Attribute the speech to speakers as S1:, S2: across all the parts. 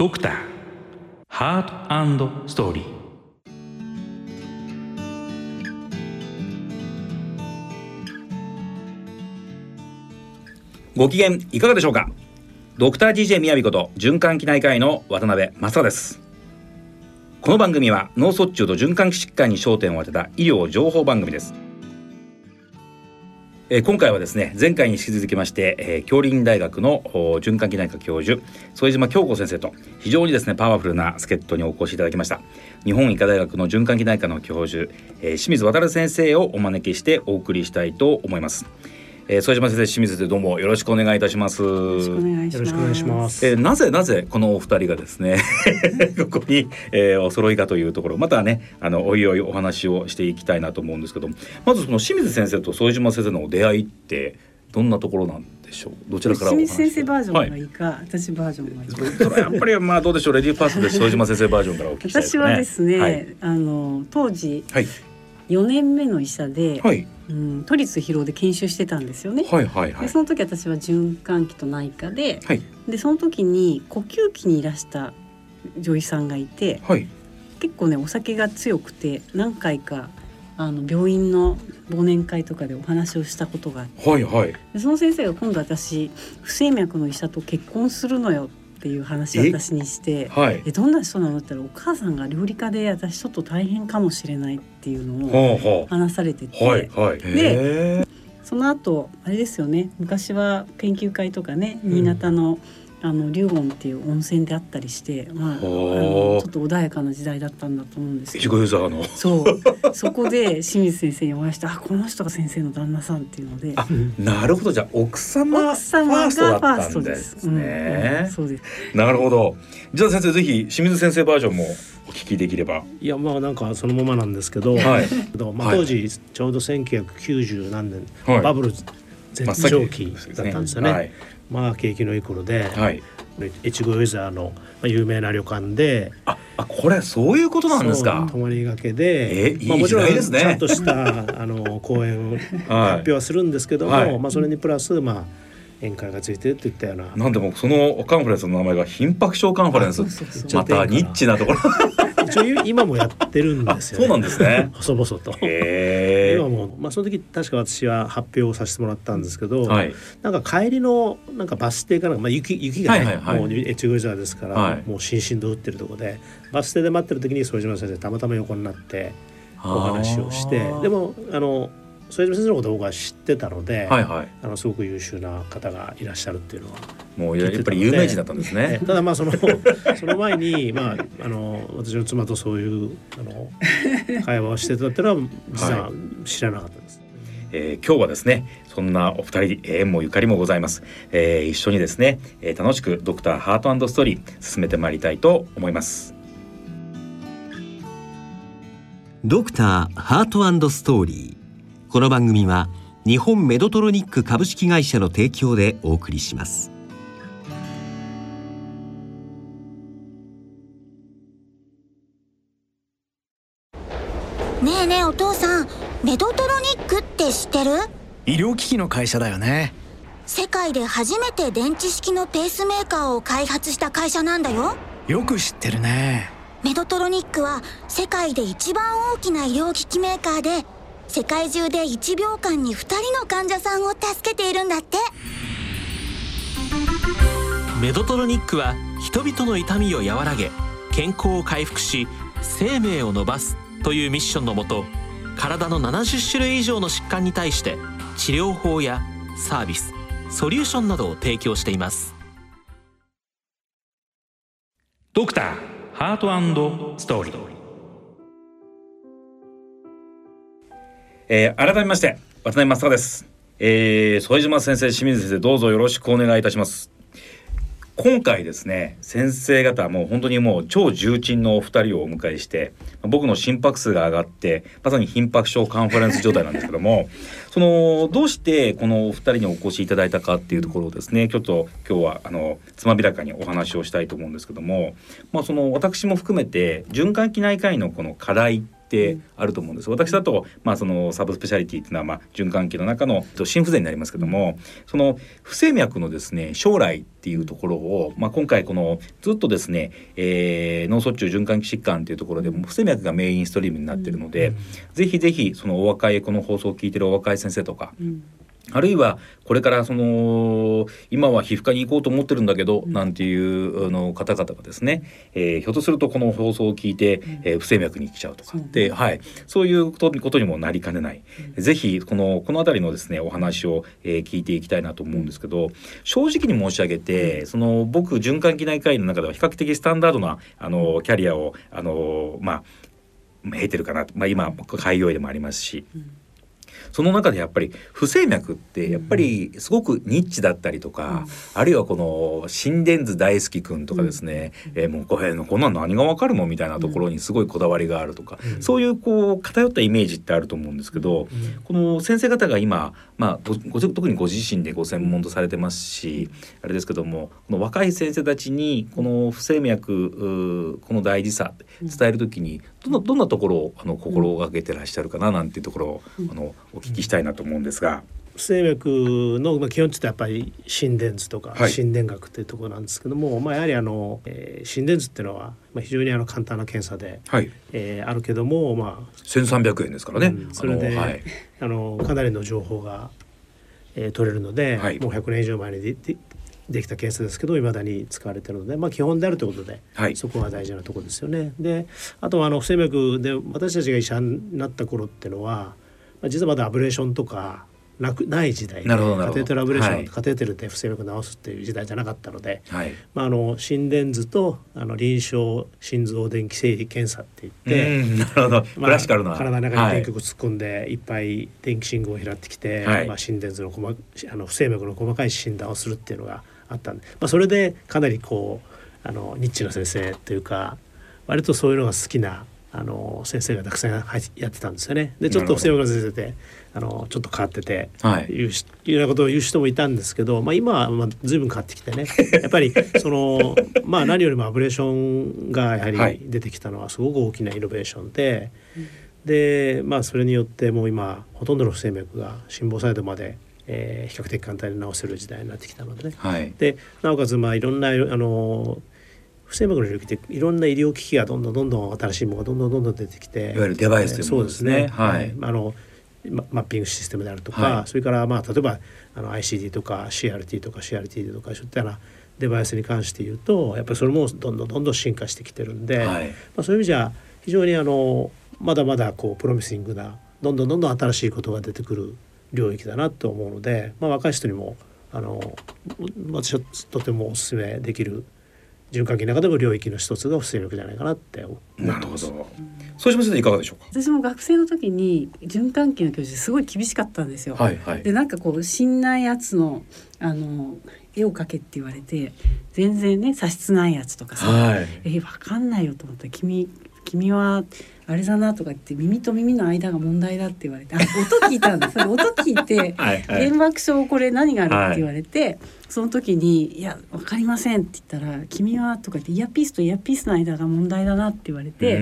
S1: ドクター。ハートストーリー
S2: ご機嫌いかがでしょうか？ドクター DJ みやびこと循環器内科医の渡辺正です。この番組は脳卒中と循環器疾患に焦点を当てた医療情報番組です。え今回はですね前回に引き続きまして、えー、京林大学の循環器内科教授副島京子先生と非常にですねパワフルな助っ人にお越しいただきました。日本医科大学の循環器内科の教授、えー清水渡先生をお招きしてお送りしたいと思います、えー、副島先生清水先生どうもよろしくお願いいたします。
S3: よろしくお願いします。
S2: えーなぜなぜこのお二人がですね ここに、えーお揃いかというところまたねあのおいおいお話をしていきたいなと思うんですけどまずその清水先生と副島先生のお出会いってどんなところなんでしょう？どちらから
S3: 清水先生バージョンが
S2: はい。
S3: いか、私バージョンがいいか。
S2: やっぱりまあどうでしょうレディーファーストで副島先生バージョンからお聞きしたいです
S3: 私
S2: ね。
S3: はですね、
S2: はい。
S3: あの当時
S2: はい
S3: 4年目の医者で、
S2: はい。
S3: うん、都立広尾で研修してたんですよね。
S2: はいはいはい。
S3: でその時私は循環器と内科で、
S2: はい。
S3: でその時に呼吸器にいらした女医さんがいて、
S2: はい。
S3: 結構ねお酒が強くて何回かあの病院の忘年会とかでお話をしたことがあって
S2: はいはい。
S3: でその先生が今度私不整脈の医者と結婚するのよっていう話を
S2: え？
S3: 私にして
S2: はい。
S3: えどんな人なの？って言ったらお母さんが料理家で私ちょっと大変かもしれないっていうのを話されてて、
S2: うはいはい。へ
S3: その後あれですよね。昔は研究会とかね新潟の、あの龍門っていう温泉であったりして、まあ、あのちょっと穏やかな時代だったんだと思うんですけど
S2: ごユーザーの
S3: そうそこで清水先生にお会いしてあこの人が先生の旦那さんっていうので
S2: あなるほどじゃあ奥様
S3: 奥様が
S2: ファーストで
S3: トですす。
S2: ね、
S3: うんうんそうです。
S2: なるほど。じゃあ先生ぜひ清水先生バージョンもお聞きできれば。
S4: いやまあなんかそのままなんですけど、
S2: はい。
S4: けどまあ
S2: はい
S4: 当時ちょうど1990何年、
S2: はい
S4: バブル絶頂期だったんですよね。
S2: はい。
S4: まあ景気のいい頃で、
S2: はい。
S4: 越後湯沢のまあ有名な旅館で、
S2: あ、あこれそういうことなんですか？
S4: 泊まりがけで、
S2: え
S4: まあもちろん
S2: 時代ですね
S4: ちゃんとした あの講演を発
S2: は
S4: 表はするんですけども、
S2: はい
S4: まあそれにプラスまあ宴会がついてるといったような。
S2: い。なんでもそのカンファレンスの名前が頻迫症カンファレンス。またニッチなところ。
S4: 一応今もやってるん
S2: あ、
S4: ですよ、ね。
S2: そうなんですね。
S4: 細々と。
S2: へえ。
S4: 今も、まあ、その時確か私は発表をさせてもらったんですけど、
S2: はい。
S4: なんか帰りのなんかバス停かなんか、まあ、雪雪がね、
S2: はいはいはい
S4: もう越後沢ですから、
S2: はい
S4: もうしんしんと降ってるところでバス停で待ってる時に副島先生たまたま横になってお話をしてでもあの副島先生のことを僕は知ってたので、
S2: はいはい。
S4: あのすごく優秀な方がいらっしゃるっていうのは
S2: もうやっぱり有名人だったんですね
S4: え。ただまあその その前にまああの私の妻とそういうあの会話をしてたっていうのは実は知らなかった。
S2: えー今日はですねそんなお二人えー縁もゆかりもございます、えー一緒にですね、えー楽しくドクターハートストーリー進めてまいりたいと思います
S5: ドクターハートストーリー。この番組は日本メドトロニック株式会社の提供でお送りします。
S6: ねえねえお父さんメドトロニックって知ってる？
S7: 医療機器の会社だよね。
S6: 世界で初めて電池式のペースメーカーを開発した会社なんだよ。
S7: よく知ってるね。
S6: メドトロニックは世界で一番大きな医療機器メーカーで世界中で1秒間に2人の患者さんを助けているんだって。
S8: メドトロニックは人々の痛みを和らげ健康を回復し生命を伸ばすというミッションのもと体の70種類以上の疾患に対して治療法やサービスソリューションなどを提供しています。
S1: ドクターハートストーリー。
S2: えー改めまして渡辺正です、えー、副島先生清水先生どうぞよろしくお願いいたします今回ですね先生方もう本当にもう超重鎮のお二人をお迎えして僕の心拍数が上がってまさに頻迫症カンファレンス状態なんですけども そのどうしてこのお二人にお越しいただいたかっていうところをですねちょっと今日はあのつまびらかにお話をしたいと思うんですけども、まあ、その私も含めて循環器内科医のこの課題ってってあると思うんです。私だとまあそのサブスペシャリティっていうのはまあ循環器の中の心不全になりますけども、その不整脈のですね将来っていうところをまあ今回このずっとですね、えー、脳卒中循環器疾患っていうところでも不整脈がメインストリームになっているので、ぜひぜひそのお若いこの放送を聞いてるお若い先生とか。
S3: うん
S2: あるいはこれからその今は皮膚科に行こうと思ってるんだけど、なんていうあの方々がですね、えーひょっとするとこの放送を聞いて、えー不整脈に来ちゃうとかって、はい、そういうことにもなりかねない、ぜひこのこの辺りのですねお話を、えー聞いていきたいなと思うんですけど正直に申し上げてその僕循環器内科医の中では比較的スタンダードなあのキャリアをあのまあ経てるかなと、まあ、今開業医でもありますし。その中でやっぱり不整脈ってやっぱりすごくニッチだったりとか、あるいはこの心電図大好きくんとかですね、えーもうこれこんなん何がわかるのみたいなところにすごいこだわりがあるとか、そういうこう偏ったイメージってあると思うんですけど、この先生方が今、まあ、ごご特にご自身でご専門とされてますしあれですけどもこの若い先生たちにこの不整脈この大事さ伝えるときにどんなどんなところをあの心がけてらっしゃるかななんていうところを、あのお聞きしたいなと思うんですが。
S4: 不整脈のまあ基本ってやっぱり心電図とか
S2: はい。
S4: 心電学っていうところなんですけども、まあやはりあの、えー心電図っていうのはまあ非常にあの簡単な検査で、
S2: はい、
S4: えーあるけどもまあ
S2: 1300円ですからね。
S4: うん。それで
S2: あのはい、
S4: あのかなりの情報が、えー取れるので、
S2: はい。
S4: もう100年以上前にででできた検査ですけど未だに使われてるので、まあ、基本であるということで、
S2: はい。
S4: そこが大事なところですよね。であとはあの不整脈で私たちが医者になった頃っていうのは、まあ、実はまだアブレーションとかなくない時代でカテーテルアブレーション、
S2: はい
S4: カテーテルで不整脈を治すっていう時代じゃなかったので、
S2: はい。
S4: まあ、あの心電図とあの臨床心臓電気整理検査って言って。
S2: うんなるほど。クラシカルな。
S4: 体の中に
S2: はい
S4: 電極突っ込んでいっぱい電気信号を拾ってきて、
S2: はい
S4: まあ、心電図の細かあの不整脈の細かい診断をするっていうのがあったんで、まあ、それでかなりこうあのニッチな先生というか割とそういうのが好きなあの先生がたくさん入やってたんですよね。でちょっと不整脈の先生であのちょっと変わってて、
S2: はい
S4: いうしいうようなことを言う人もいたんですけど、まあ、今はまあ随分変わってきてねやっぱりそのまあ何よりもアブレーションがやは
S2: はい
S4: り出てきたのはすごく大きなイノベーションで、でまあそれによってもう今ほとんどの不整脈が心房細動まで、えー比較的簡単に治せる時代になってきたのでね。
S2: はい。
S4: でなおかつまあいろんなあの不整脈の領域でいろんな医療機器がどんどんどんどん新しいものがどんどんどんどん出てきて
S2: いわゆるデバイスというものですね。
S4: そう
S2: はい。
S4: あのママッピングシステムであるとか、
S2: はい。
S4: それからまあ例えばあの ICD とか CRT とか CRT とかそういったようなデバイスに関して言うとやっぱりそれもどんどんどんどん進化してきてるんで、
S2: はい。
S4: まあ、そういう意味じゃ非常にあのまだまだこうプロミシングなどんどんどんどん新しいことが出てくる領域だなと思うので、まあ、若い人にもあの私はとてもお勧めできる循環器の中でも領域の一つが不整脈じゃないかなって思って
S2: なるほ。ど。そうしますといかがでしょう
S3: 私も学生の時に循環器の教授すごい厳しかったんですよ。
S2: か。はいはい
S3: で。なんかこう死んないやつのあの絵を描けって言われて全然ね差しないやつとかさ、
S2: はい。
S3: えわかんないよと思ったら君君はあれだなとか言って耳と耳の間が問題だって言われてあ音聞いたんです 音聞いて原爆症これ何があるって言われて、その時に「いやわかりません」って言ったら「君は」とか言ってイヤピースとイヤピースの間が問題だなって言われて。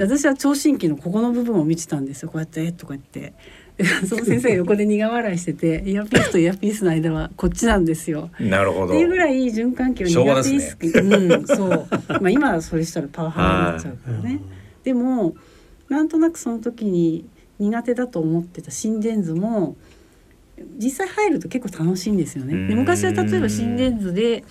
S3: 私は聴診器のここの部分を見てたんですよ。こうやってえとか言って。で その先生が横で苦笑いしててイヤピースとイヤピースの間はこっちなんですよ。
S2: なるほど。
S3: っていうぐらい循環器は
S2: 昭和
S3: 苦手意識、うんそう。まあ今はそれしたらパワハラになっちゃうからね。でもなんとなくその時に苦手だと思ってた心電図も実際入ると結構楽しいんですよね。で
S2: うん。
S3: 昔は例えば心電図で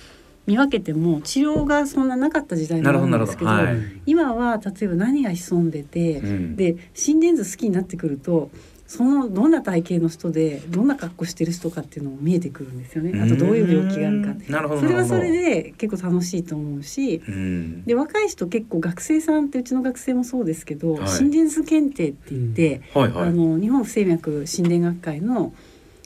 S3: 見分けても治療がそんななかった時代
S2: な
S3: んですけど。
S2: はい。
S3: 今は例えば何が潜んでて、
S2: うん。
S3: で心電図好きになってくるとそのどんな体型の人でどんな格好してる人かっていうのも見えてくるんですよね。あとどういう病気があるか。それはそれで結構楽しいと思うし。で若い人結構学生さんってうちの学生もそうですけど、
S2: はい
S3: 心電図検定って言って、
S2: はいはい。
S3: あの日本不整脈心電学会の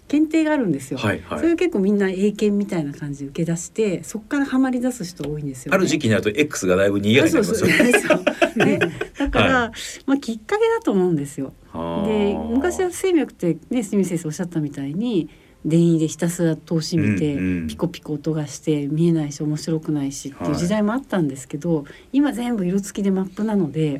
S3: 検定があるんですよ。
S2: はいはい
S3: それを結構みんな英検みたいな感じで受け出してそこからハマり出す人多いんですよ、ね。
S2: ある時期になると X がだいぶ賑やかになりますよね。
S3: だから、まあきっかけだと思うんですよ。
S2: はあ
S3: で昔は不整脈ってね住先生おっしゃったみたいに電位でひたすら通し見て、
S2: うんうん
S3: ピコピコ音がして見えないし面白くないしっていう
S2: はい
S3: 時代もあったんですけど、今全部色付きでマップなのでで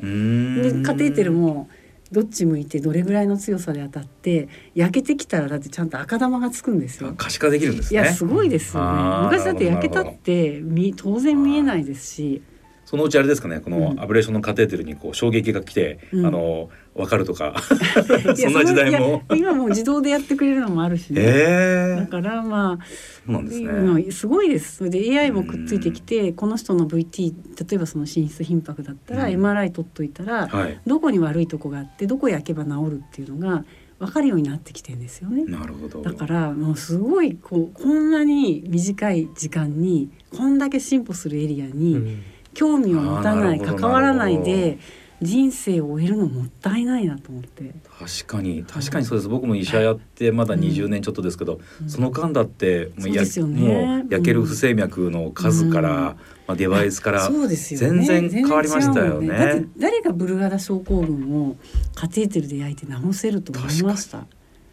S3: カテーテルもどっち向いてどれぐらいの強さで当たって焼けてきたらだってちゃんと赤玉がつくんですよ。
S2: 可視化できるんですね。
S3: いやすごいですよね。昔だって焼けたってみ当然見えないですし。
S2: そのうちあれですかねこの
S3: うん。
S2: アブレーションのカテーテルにこう衝撃が来て、
S3: うん。
S2: あの分かるとか。そんな時代も。
S3: 今もう自動でやってくれるのもあるしね、
S2: ええ
S3: だからまあ
S2: そうなんですね。
S3: うんすごいです。それで AI もくっついてきてこの人の VT 例えばその心室頻拍だったら
S2: うん。
S3: MRI 取っといたら、
S2: はい。
S3: どこに悪いとこがあってどこ焼けば治るっていうのが分かるようになってきてるんですよね。
S2: なるほど。
S3: だからもうすごいこうこんなに短い時間にこんだけ進歩するエリアに、
S4: うん。
S3: 興味を持たない
S2: あーなるほど
S3: 関わらないで人生を終えるのもったいないなと思って。
S2: 確かに確かにそうです。僕も医者やってまだ20年ちょっとですけど、その間だっても
S3: うですよね。
S2: もう焼ける不整脈の数から、
S3: うん。
S2: まあ、デバイスから
S3: そうですよね。
S2: 全然変わりましたよね。
S3: 全然違うもんだって誰がブルガダ症候群をカテーテルで焼いて治せると思いました。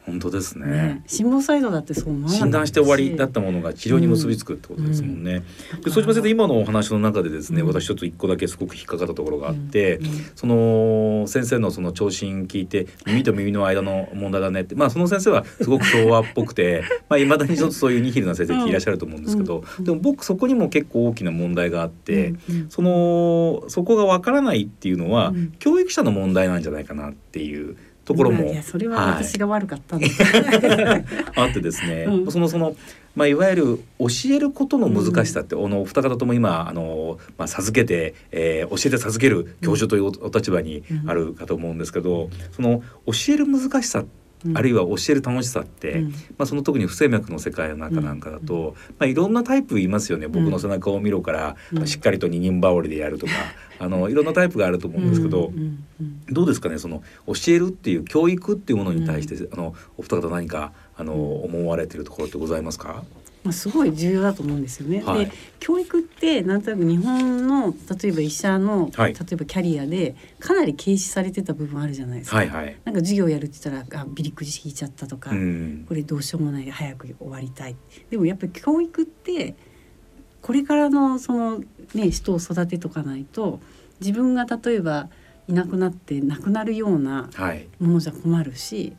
S2: 本当ですね。
S3: ね、心房細動だってそう
S2: 診断して終わりだったものが治療に結びつくってことですもんね。でそうしますと今のお話の中でですね、
S3: うん。
S2: 私ちょっと一個だけすごく引っかかったところがあって、
S3: うん。うん。
S2: その先生のその聴診聞いて耳と耳の間の問題だねってまあその先生はすごく昭和っぽくて まあ未だにちょっとそういうニヒルな先生っていらっしゃると思うんですけど、
S3: うん。
S2: でも僕そこにも結構大きな問題があって、
S3: うん。うん。
S2: そのそこがわからないっていうのは、
S3: うん。
S2: 教育者の問題なんじゃないかなっていうところも、
S3: いやそれは
S2: はい。
S3: 私が悪かったんだ、
S2: あってですね、
S3: うん。
S2: そのそのまあいわゆる教えることの難しさって、あのお二方とも今あのまあ授けて、えー教えて授ける教授というおお立場にあるかと思うんですけど、その教える難しさ、
S3: うん
S2: あるいは教える楽しさって、
S3: うん。
S2: まあその特に不整脈の世界の中なんかだと、まあいろんなタイプいますよね。僕の背中を見ろから、しっかりと二人羽織でやるとか、あのいろんなタイプがあると思うんですけど。どうですかね？その教えるっていう教育っていうものに対して、あのお二方何かあの思われているところってございますか？
S3: まあ、すごい重要だと思うんですよね。
S2: はい
S3: で教育ってなんとなく日本の例えば医者の、
S2: はい
S3: 例えばキャリアでかなり軽視されてた部分あるじゃないですか。
S2: はいはい。
S3: なんか授業やるって言ったらあビリックジ引いちゃったとか、
S2: うん。
S3: これどうしようもない早く終わりたいでもやっぱり教育ってこれからのそのね人を育てとかないと自分が例えばいなくなって亡くなるような
S2: はい。
S3: ものじゃ困るし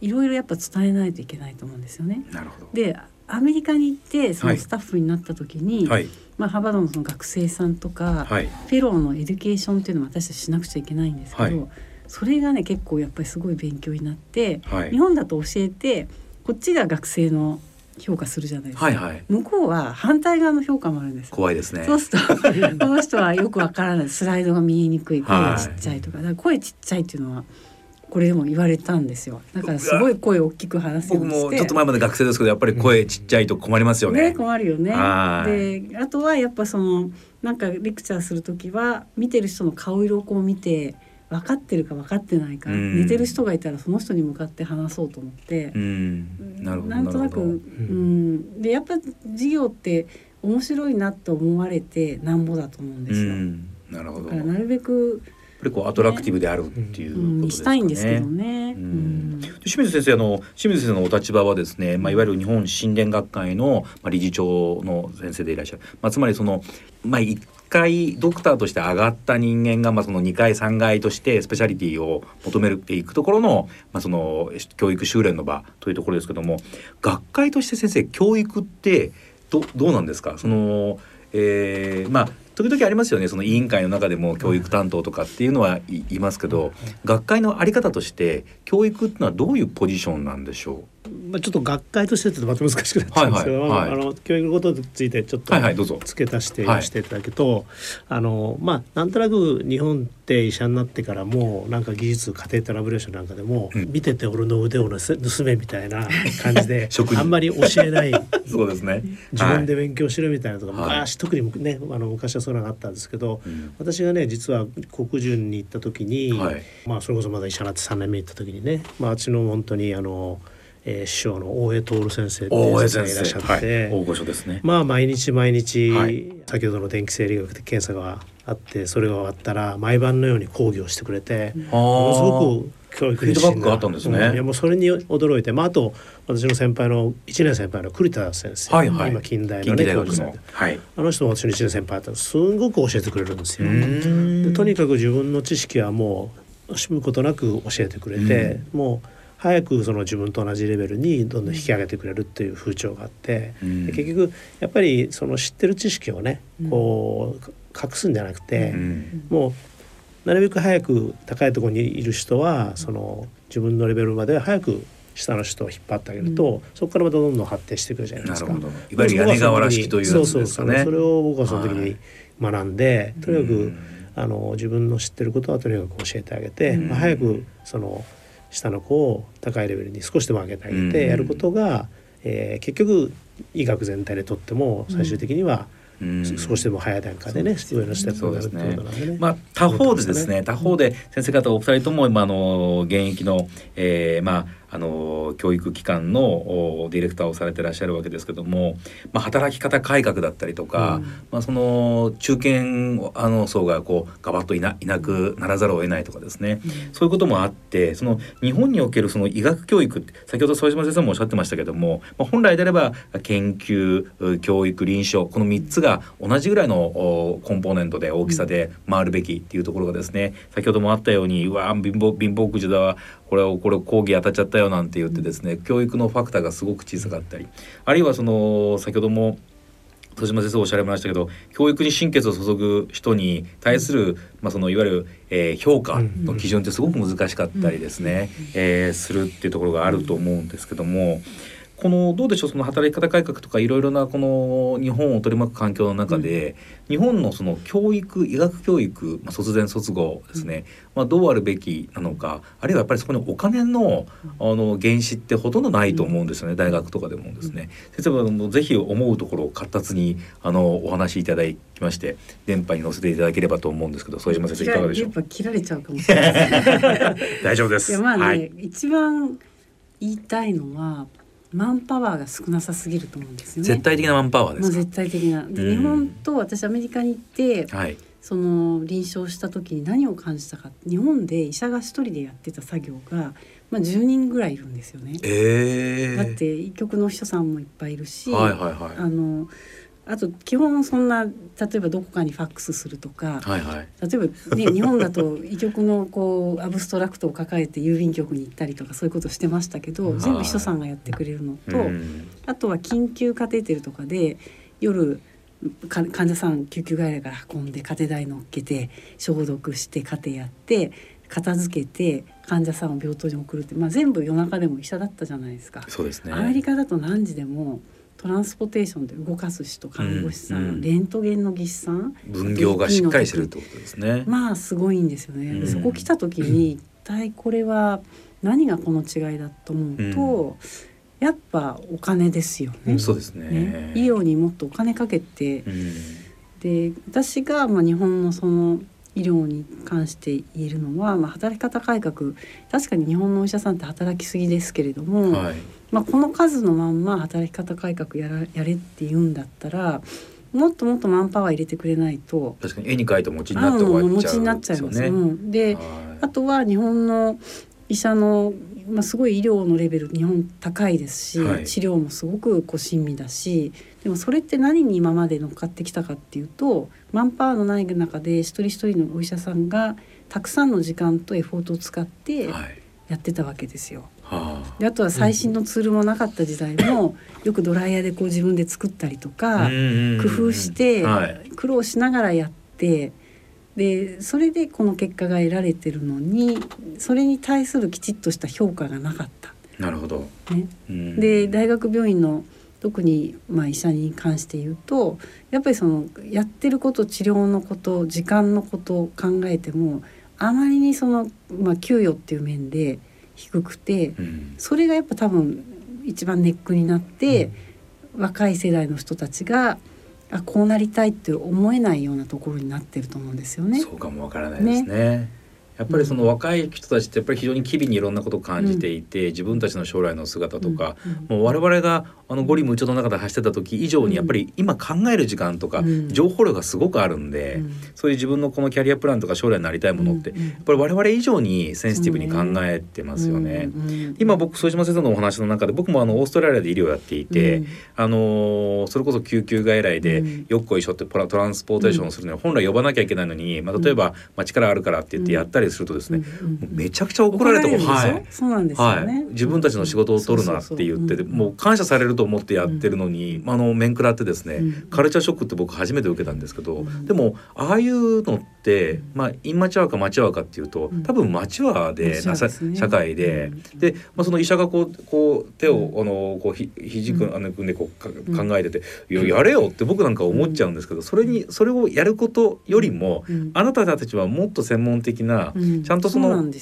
S3: いろいろやっぱ伝えないといけないと思うんですよね。
S2: なるほど。
S3: でアメリカに行ってそ
S2: はい。
S3: のスタッフになった時に、
S2: はい。
S3: まあ、ハーバードのその学生さんとか、
S2: はい。
S3: フェローのエデュケーションっていうのも私たちしなくちゃいけないんですけど、
S2: はい。
S3: それがね結構やっぱりすごい勉強になって、
S2: はい。
S3: 日本だと教えてこっちが学生の評価するじゃないですか、
S2: はいはい。
S3: 向こうは反対側の評価もあるんです。よ
S2: 怖いですね。
S3: そうすると この人はよくわからない。スライドが見えにくい。声がちっちゃいとか,、だから声ちっちゃいっていうのはこれでも言われたんですよだからすごい声大きく話すよう
S2: 僕
S3: にして
S2: もちょっと前まで学生ですけどやっぱり声ちっちゃいと困りますよね。
S3: ね困るよね。
S2: はい
S3: であとはやっぱそのなんかレクチャーする時は見てる人の顔色をこう見て分かってるか分かってないか、
S2: うん
S3: 寝てる人がいたらその人に向かって話そうと思って
S2: う、ん。なるほど。
S3: んとなく、うん、でやっぱ授業って面白いなと思われてなんぼだと思うんで
S2: う
S3: すよ。
S2: ん。なるほど。
S3: だからなるべく、
S2: ぱりこうアトラクティブであるっていうことですかね。
S3: したいんですけどね。
S2: う
S3: うん。ん
S2: 清水先生あの清水先生のお立場はですね、まあ、いわゆる日本心電学会の、まあ、理事長の先生でいらっしゃる、まあ、つまりその、まあ、1回ドクターとして上がった人間が、まあ、その2回3回としてスペシャリティを求めていくところの,、まあ、その教育修練の場というところですけども学会として先生教育ってどどうなんですか？その、えーまあ時々ありますよね。その委員会の中でも教育担当とかっていうのはいいますけど学会のあり方として教育っていうのはどういうポジションなんでしょ
S4: まあ、ちょっと学会としてちょっとまた難しくなっちゃうんですけど、
S2: はいはいはい。
S4: あの教育のことについてちょっと付け足して言わせていただくと、あのまあなんとなく日本って医者になってからもうなんか技術家庭テラブレーションなんかでも、
S2: うん。
S4: 見てて俺の腕を盗盗めみたいな感じで あんまり教えない。
S2: う そうですね。
S4: 自分で勉強しろみたいなとか、
S2: はい。
S4: 昔特にねあの昔はそういうのがあったんですけど、
S2: うん。
S4: 私がね実は国順に行った時に、
S2: はい。
S4: まあそれこそまだ医者になって3年目行った時にね、まあ、あっちの本当にあの、えー師匠の大江徹先生っていう先生がいらっしゃって、
S2: はい、大御所ですね。
S4: まあ毎日毎日、
S2: はい。
S4: 先ほどの電気生理学で検査があってそれが終わったら毎晩のように講義をしてくれて、ものすごく教育
S2: フィードバックがあったんですね。
S4: ういやもうそれに驚いて、まあ、あと私の先輩の1年先輩の栗田先生、
S2: はいはい。
S4: 今近代の
S2: 近
S4: ね教授さんで。
S2: はい。
S4: あの人も私の1年先輩だった。らすんごく教えてくれるんですよ。とにかく自分の知識はもう惜しむことなく教えてくれて、もう早くその自分と同じレベルにどんどん引き上げてくれるっていう風潮があって、
S2: うん。
S4: で結局やっぱりその知ってる知識をねこう隠すんじゃなくて、
S2: うん。
S4: もうなるべく早く高いところにいる人はその自分のレベルまで早く下の人を引っ張ってあげると、そこからまたどんどん発展していくじゃないですか。
S2: いわゆる屋根瓦式というやつですかね。
S4: そうそうそう。それを僕はその時
S2: は
S4: に
S2: い。
S4: 学んで、とにかく、
S2: うん
S4: あの自分の知ってることはとにかく教えてあげて、
S2: うん。
S4: まあ、早くその下の子を高いレベルに少しでも上げてあげ
S2: うん。
S4: てやることが、えー結局医学全体でとっても最終的には
S2: うん。
S4: 少しでも早い段階でね、上のステップになるってことなんでね。
S2: まあ、他方でですね他方で先生方お二人とも今あの現役の、えーまあ、あの教育機関のおディレクターをされてらっしゃるわけですけども、まあ、働き方改革だったりとか、まあ、その中堅あの層がこうガバッといないなくならざるを得ないとかですね、そういうこともあってその日本におけるその医学教育って先ほど副島先生もおっしゃってましたけども、まあ、本来であれば研究う教育臨床この3つが同じぐらいのおコンポーネントで大きさで回るべきっていうところがですね先ほどもあったようにうわ貧乏貧乏くじだわこれをこれ講義当たっちゃったよなんて言ってですね教育のファクターがすごく小さかったり。あるいはその先ほども戸島先生おっしゃられましたけど教育に心血を注ぐ人に対する、まあ、そのいわゆる、えー評価の基準ってすごく難しかったりですね、えーするっていうところがあると思うんですけども。このどうでしょうその働き方改革とかいろいろなこの日本を取り巻く環境の中で、日本のその教育医学教育、まあ、卒前卒後ですね、まあ、どうあるべきなのかあるいはやっぱりそこにお金のあの原資ってほとんどないと思うんですよね、大学とかでもですね。先生はもうぜひ思うところを活発にあのお話しいただきまして電波に乗せていただければと思うんですけど副島先生いかがでしょう？
S3: 切られちゃうかもしれない。
S2: 大丈夫です。
S3: いやまあね、
S2: はい、
S3: 一番言いたいのはマンパワーが少なさすぎると思うんですよね。
S2: 絶対的なマンパワーですか？
S3: もう絶対的な。で、
S2: うん
S3: 日本と私アメリカに行って、
S2: はい。
S3: その臨床した時に何を感じたか日本で医者が一人でやってた作業が、まあ、10人ぐらいいるんですよね。
S2: ええ
S3: だって医局のお秘書さんもいっぱいいるし、
S2: はいはいはい。
S3: あのあと基本そんな例えばどこかにファックスするとか、
S2: はいはい。
S3: 例えば、ね、日本だと医局のこうアブストラクトを抱えて郵便局に行ったりとかそういうことしてましたけど全部秘書さんがやってくれるのと、
S2: うん
S3: あとは緊急カテーテルとかで夜か患者さん救急外来から運んでカテ台乗っけて消毒してカテやって片付けて患者さんを病棟に送るって、まあ、全部夜中でも医者だったじゃないですか。
S2: そうですね。
S3: アメリカだと何時でもトランスポテーションで動かす人看護師さん、
S2: うんうん
S3: レントゲンの技師さん
S2: 分業がしっかりしてるってことですね。
S3: まあすごいんですよね。
S2: うん
S3: そこ来た時に一体これは何がこの違いだと思うと、やっぱお金ですよね。
S2: そうですね。
S3: ね医療にもっとお金かけて
S2: うん。
S3: で私がまあ日本のその医療に関して言えるのは、まあ、働き方改革確かに日本のお医者さんって働きすぎですけれども、
S2: はい。
S3: まあ、この数のまんま働き方改革やらやれって言うんだったらもっともっとマンパワー入れてくれないと
S2: 確かに絵に描いて餅に
S3: あ
S2: なって終わ
S3: の
S2: っちゃう
S3: になっちゃいますよ。うんで
S2: はい
S3: あとは日本の医者の、まあ、すごい医療のレベル日本高いですし、
S2: はい
S3: 治療もすごくこう親身だしでもそれって何に今まで乗っかってきたかっていうとマンパワーのない中で一人一人のお医者さんがたくさんの時間とエフォートを使って
S2: はい。
S3: やってたわけですよ。
S2: はあ。
S3: であとは最新のツールもなかった時代も、よくドライヤーでこう自分で作ったりとか、工夫して
S2: はい。
S3: 苦労しながらやってでそれでこの結果が得られてるのにそれに対するきちっとした評価がなかった。
S2: なるほど。
S3: ね、
S2: うん
S3: で大学病院の特にまあ医者に関して言うとやっぱりそのやってること治療のこと時間のことを考えてもあまりにその、まあ、給与っていう面で低くて
S2: うん。
S3: それがやっぱ多分一番ネックになって、若い世代の人たちがあこうなりたいって思えないようなところになってると思うんですよね。
S2: そうかもわからないですね。やっぱりその若い人たちってやっぱり非常に機微にいろんなことを感じていて、自分たちの将来の姿とか、もう我々があの五里夢中の中で走ってた時以上にやっぱり今考える時間とか
S3: うん。
S2: 情報量がすごくあるんで、
S3: うん。
S2: そういう自分のこのキャリアプランとか将来になりたいものって、やっぱり我々以上にセンシティブに考えてますよね。今僕副島先生のお話の中で僕もあのオーストラリアで医療をやっていて、
S3: うん。
S2: あのーそれこそ救急外来で
S3: うん。
S2: よっこいしょってトランスポーテーションをするのに本来呼ばなきゃいけないのに、まあ、例えば「まあ、力あるから」って言ってやったりするとですね、めちゃくちゃ怒られてもはい。
S3: そうなんですよ
S2: はい。
S3: ね、
S2: 自分たちの仕事を取るなって言っててもう感謝されると思ってやってるのに、あの面食らってですね、
S3: うん。
S2: カルチャーショックって僕初めて受けたんですけど、
S3: うん。
S2: でもああいうのって、まあ、インマチュアかマチュアかっていうと
S3: うん。
S2: 多分マチュアでなさ、
S3: ね
S2: 社会で、
S3: うん。
S2: で、まあ、その医者がこうこう手を、
S3: うん。
S2: あのこうひ肘くん、あの組んでこう考えてて、いややれよって僕なんか思っちゃうんですけど、それにそれをやることよりも、
S3: うん。
S2: あなたたちはもっと専門的な、
S3: うん。
S2: ちゃんとその
S3: ね。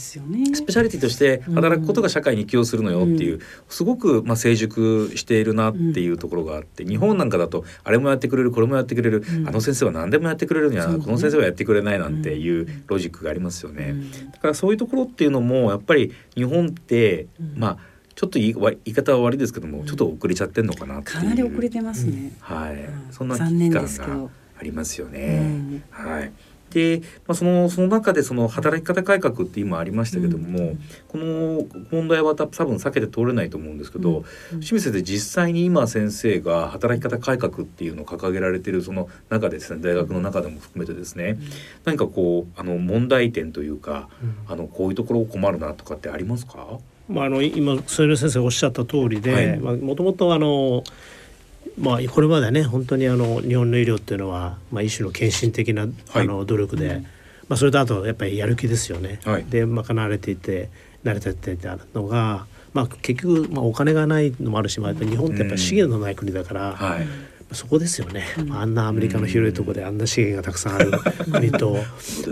S2: スペシャリティとして働くことが社会に寄与するのよっていう、
S3: うん。
S2: すごくまあ成熟しているなっていうところがあって、日本なんかだとあれもやってくれるこれもやってくれる、
S3: うん。
S2: あの先生は何でもやってくれるには、この先生はやってくれないなんていうロジックがありますよね。
S3: うん。
S2: だからそういうところっていうのもやっぱり日本って、
S3: うん。
S2: まあちょっと言いわ言い方は悪いですけども、ちょっと遅れちゃってんのかなっていう。
S3: かなり遅れてますね、
S2: はい、
S3: うん。
S2: そんな危
S3: 残念
S2: 機感
S3: ですけど。
S2: がありますよ
S3: う
S2: ね。
S3: ん。
S2: はい。で、まあ、そのその中でその働き方改革って今ありましたけども、
S3: うん。
S2: この問題は多分避けて通れないと思うんですけど、
S3: うん。
S2: 清水先生実際に今先生が働き方改革っていうのを掲げられているその中でですね大学の中でも含めてですね、何かこうあの問題点というか、あのこういうところ困るなとかってありますか？
S4: まあ、あの今添野先生がおっしゃった通り
S2: はい。
S4: でもともとあのまあ、これまでね本当にあの日本の医療っていうのは、まあ、一種の献身的な
S2: はい
S4: あの努力で、まあ、それとあとやっぱりやる気ですよね。
S2: はい
S4: で賄われていて慣れてっていたのが、まあ、結局、まあ、お金がないのもあるし、まあ、日本ってやっぱり資源のない国だから、
S2: はい。
S4: そこですよね、まあ、あんなアメリカの広いところであんな資源がたくさんある 国と。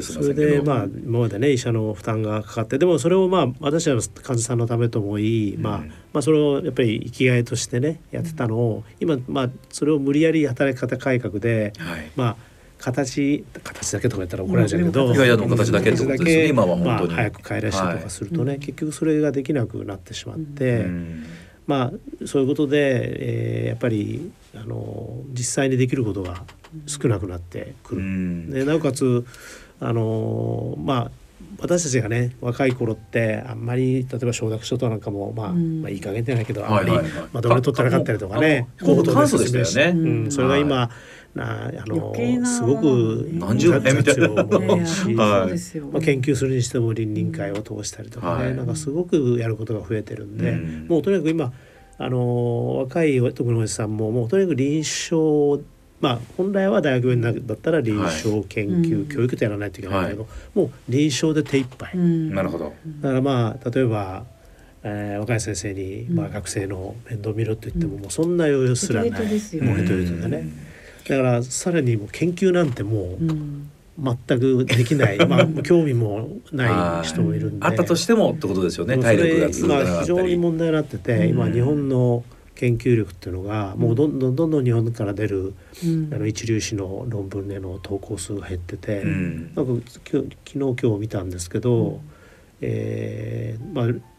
S2: そ
S4: れでまあ今までね医者の負担がかかってでもそれをまあ私らの患者さんのためともいい、まあ
S2: うん。
S4: まあそれをやっぱり生きがいとしてねやってたのを今まあそれを無理やり働き方改革で
S2: はい。
S4: まあ形形だけとか言ったら怒られちゃうけど、
S3: うん。
S2: いやいやでも形だけってことですね今は本当に。
S4: まあ、早く帰らしたりとかするとね、
S3: はい。
S4: 結局それができなくなってしまって、
S2: うん。
S4: まあそういうことで、えーやっぱりあの実際にできることが少なくなってく
S2: う
S4: る。
S2: ん。
S4: でなおかつあのまあ私たちがね若い頃ってあんまり例えば承諾書となんかも、まあ
S3: うん。
S4: まあいい加減じゃないけどあんまり、
S2: はいはい。はい
S4: まあ、どれ取ってなかったりとかね
S2: あもう
S4: 口頭
S2: 簡素でしたよね。
S3: うん。
S4: うん、それが今、なあのすごく
S2: 何十年みたいな。
S4: まあ、研究するにしても倫理委員会を通したりとかね、
S2: はい。
S4: なんかすごくやることが増えてるんで、
S2: うん。
S4: もうとにかく今あの若い特におじさんももうとにかく臨床まあ本来は大学病院だったら臨床研究、
S3: うん
S4: 教育とやらないといけないんだけど、もう臨床で手一杯、
S3: うん。
S2: なるほど。
S4: だからまあ例えば、えー若い先生に、まあ、
S3: うん
S4: 学生の面倒見ろと言っても、もうそんな余裕すらない。
S3: ヘトヘトですよ
S4: もうヘトヘトでね、だからさらにもう研究なんてもう
S3: うん
S4: 全くできない、まあ興味もない人もいるんで、
S2: あったとしてもってことですよね。体
S4: それ
S2: 力が続かなか
S4: 今非
S2: ったり。
S4: 常に問題になってて、
S3: うん。
S4: 今日本の研究力っていうのがもうどんどんどんどん日本から出る
S3: うん。
S4: あの一流誌の論文への投稿数が減ってて、
S2: うん。
S4: なんか昨日今日見たんですけど、えーまあ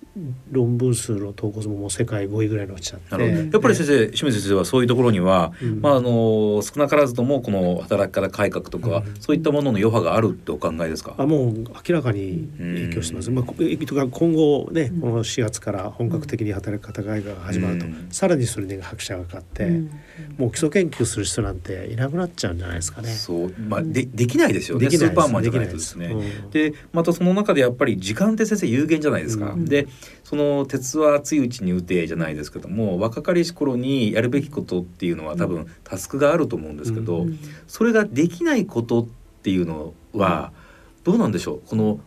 S4: 論文数の投稿数ももう世界5位ぐらいに落ちちゃって。
S2: なるほど。やっぱり先生、清水先生はそういうところには、
S4: うん。
S2: まああの少なからずともこの働き方改革とか、
S4: うん。
S2: そういったものの余波があるってお考えですか？
S4: あもう明らかに影響してます。まあ、今後ね、この4月から本格的に働き方改革が始まると、
S2: うん。
S4: さらにそれに拍車がかかって、
S3: うん
S4: もう基礎研究する人なんていなくなっちゃうんじゃないですかね。
S2: そう、まあでできないですよね。
S4: できないです
S2: スーパーマンじゃないとですね。
S4: できないです
S2: でまたその中でやっぱり時間って先生有限じゃないですか。
S4: うん
S2: でその鉄は熱いうちに打てじゃないですけども若かりし頃にやるべきことっていうのは多分タスクがあると思うんですけど、
S3: うん
S2: それができないことっていうのはどうなんでしょう？この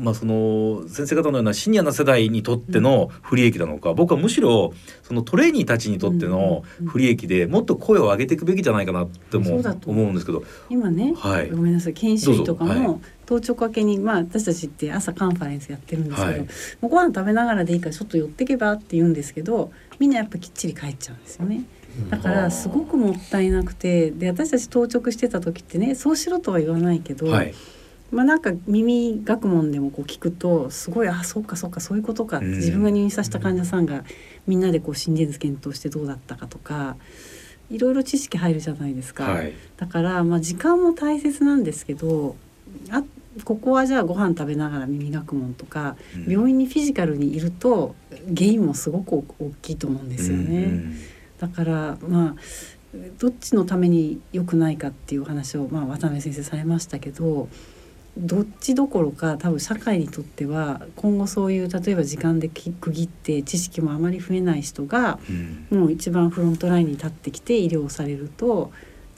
S2: まあその先生方のようなシニアな世代にとっての不利益なのか、僕はむしろそのトレーニーたちにとっての不利益でもっと声を上げていくべきじゃないかなっても思う。んですけど。
S3: 今ね、
S2: はい。
S3: ごめんなさい研修医とかも当直明けに、まあ私たちって朝カンファレンスやってるんですけど、
S2: はい。
S3: もうご飯食べながらでいいからちょっと寄ってけばって言うんですけどみんなやっぱきっちり帰っちゃうんですよね。だからすごくもったいなくてで私たち当直してた時ってねそうしろとは言わないけど、
S2: はい
S3: まあなんか耳学問でもこう聞くとすごいあそうかそうかそういうことか
S2: うん
S3: 自分が入院させた患者さんがみんなでこう心電図検討してどうだったかとかいろいろ知識入るじゃないですか。
S2: はい
S3: だからまあ時間も大切なんですけどあここはじゃあご飯食べながら耳学問とか、
S2: うん
S3: 病院にフィジカルにいると原因もすごく大きいと思うんですよね。
S2: うん
S3: だからまあどっちのために良くないかっていうお話を、まあ、渡辺先生されましたけどどっちどころか多分社会にとっては今後そういう例えば時間でき区切って知識もあまり増えない人が
S2: うん。
S3: もう一番フロントラインに立ってきて医療をされると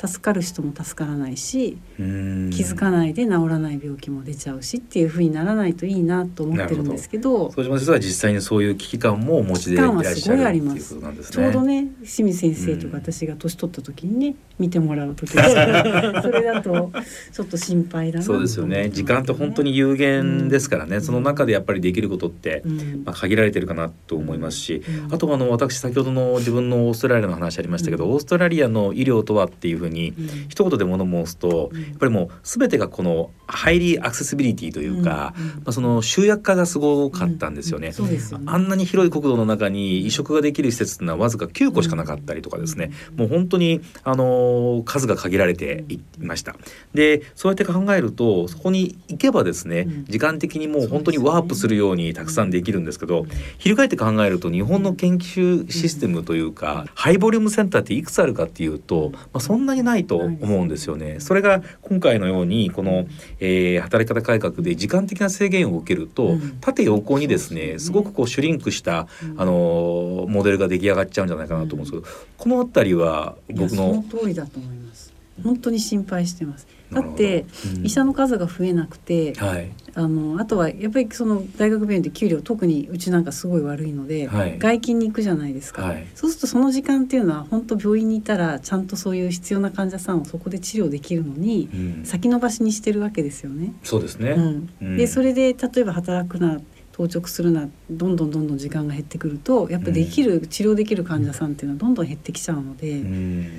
S3: 助かる人も助からないし
S2: うん。
S3: 気づかないで治らない病気も出ちゃうしっていうふうにならないといいなと思ってるんですけど
S2: 副島先生は実際にそういう危機感もお持ちでいらっしゃるっていうことなんですね。
S3: ちょうどね。清水先生とか
S2: うん
S3: 私が年取った時にね見てもらう時です それだとちょっと心配だな
S2: そうですよね。時間って本当に有限ですからね。
S3: うん。
S2: その中でやっぱりできることって、
S3: うん。
S2: まあ、限られてるかなと思いますし、
S3: うん。
S2: あとはあの私先ほどの自分のオーストラリアの話ありましたけど、
S3: うん。
S2: オーストラリアの医療とはっていうふうに
S3: うん。
S2: 一言で物申すと、
S3: うん。
S2: やっぱりもう全てがこのハイリーアクセシビリティというか、
S3: うん。うん。
S2: まあ、その集約化がすごかったんですよね。
S3: そうですよね。
S2: あんなに広い国土の中に移植ができる施設っていうのはわずか9個しかなかったりとかですね、もう本当にあのー数が限られていました。でそうやって考えるとそこに行けばですね、
S3: うん。
S2: 時間的にもう本当にワープするようにたくさんできるんですけど、翻って考えると日本の研究システムというか、ハイボリュームセンターっていくつあるかっていうと、まあ、そんなにないと思うんですよね。それが今回のようにこの、えー働き方改革で時間的な制限を受けると、
S3: うん。
S2: 縦横にですねすごくこうシュリンクした、あのーモデルが出来上がっちゃうんじゃないかなと思うんですけど、この辺りはい僕
S3: やその
S2: の
S3: 通りだと思います本当に心配してます。だって、
S2: うん。
S3: 医者の数が増えなくて、
S2: はい。
S3: あのあとはやっぱりその大学病院で給料特にうちなんかすごい悪いので、
S2: はい。
S3: 外勤に行くじゃないですか、
S2: はい。
S3: そうするとその時間っていうのは本当病院にいたらちゃんとそういう必要な患者さんをそこで治療できるのに、
S2: うん。
S3: 先延ばしにしてるわけですよね。
S2: そうですね。
S3: うん。
S2: うん。
S3: でそれで例えば働くな当直するなどんどんどんどん時間が減ってくるとやっぱできる、治療できる患者さんっていうのはどんどん減ってきちゃうので、
S2: うん